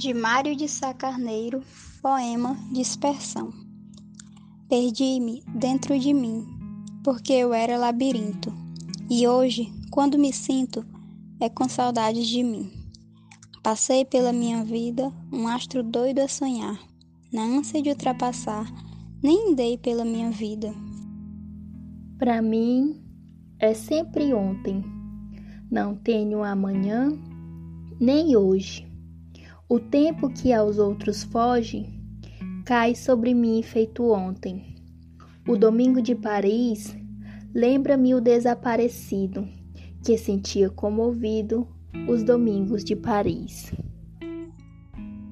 De Mário de Sá Carneiro, poema Dispersão. Perdi-me dentro de mim, porque eu era labirinto, e hoje, quando me sinto, é com saudades de mim. Passei pela minha vida um astro doido a sonhar, na ânsia de ultrapassar, nem dei pela minha vida. Para mim é sempre ontem, não tenho amanhã nem hoje o tempo que aos outros foge cai sobre mim feito ontem. O domingo de Paris lembra-me o desaparecido que sentia comovido os domingos de Paris.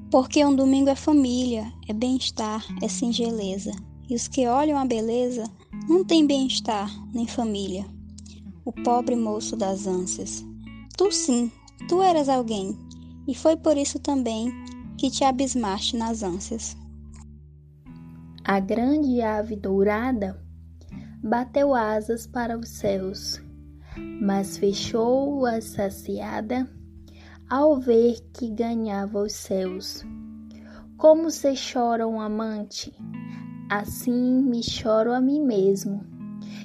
Porque um domingo é família, é bem-estar, é singeleza. E os que olham a beleza não têm bem-estar nem família. O pobre moço das ânsias. Tu sim, tu eras alguém e foi por isso também que te abismaste nas ânsias. A grande ave dourada bateu asas para os céus, mas fechou-as saciada ao ver que ganhava os céus. Como se chora um amante, assim me choro a mim mesmo.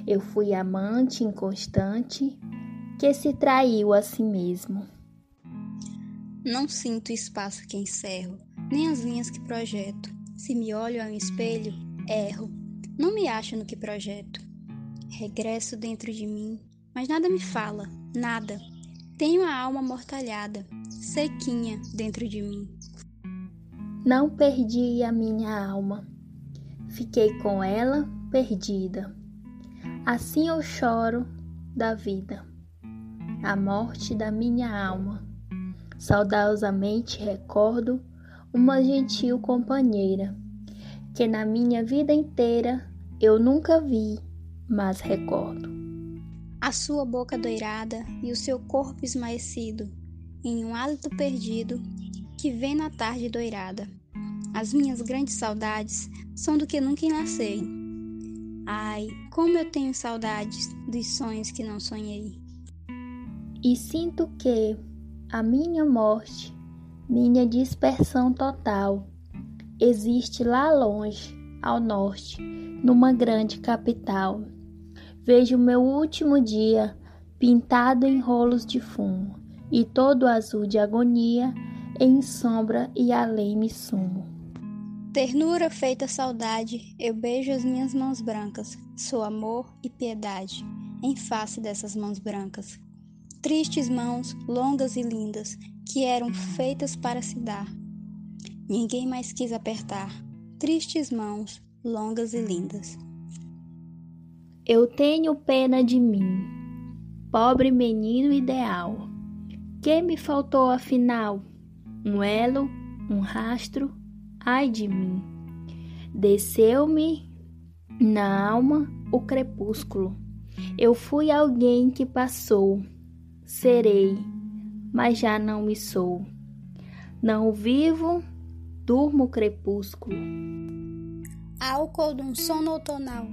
Eu fui amante inconstante que se traiu a si mesmo. Não sinto o espaço que encerro, nem as linhas que projeto. Se me olho ao espelho, erro. Não me acho no que projeto. Regresso dentro de mim, mas nada me fala, nada. Tenho a alma mortalhada, sequinha dentro de mim. Não perdi a minha alma, fiquei com ela perdida. Assim eu choro da vida, a morte da minha alma. Saudosamente recordo uma gentil companheira, que na minha vida inteira eu nunca vi, mas recordo. A sua boca doirada e o seu corpo esmaecido, em um hálito perdido que vem na tarde doirada. As minhas grandes saudades são do que nunca nascei. Ai, como eu tenho saudades dos sonhos que não sonhei. E sinto que, a minha morte, minha dispersão total, existe lá longe, ao norte, numa grande capital. Vejo meu último dia pintado em rolos de fumo, e todo azul de agonia, em sombra e além me sumo. Ternura feita saudade, eu beijo as minhas mãos brancas, sou amor e piedade, em face dessas mãos brancas tristes mãos, longas e lindas, que eram feitas para se dar. Ninguém mais quis apertar, tristes mãos, longas e lindas. Eu tenho pena de mim, pobre menino ideal. Que me faltou afinal? Um elo, um rastro, ai de mim. Desceu-me na alma o crepúsculo. Eu fui alguém que passou serei, mas já não me sou. Não vivo, durmo crepúsculo. Álcool de um sono outonal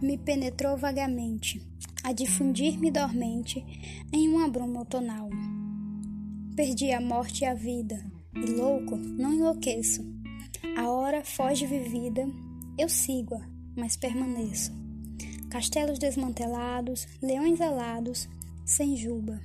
me penetrou vagamente, a difundir-me dormente em uma bruma outonal. Perdi a morte e a vida, e louco, não enlouqueço. A hora foge vivida, eu sigo-a, mas permaneço. Castelos desmantelados, leões alados, sem juba.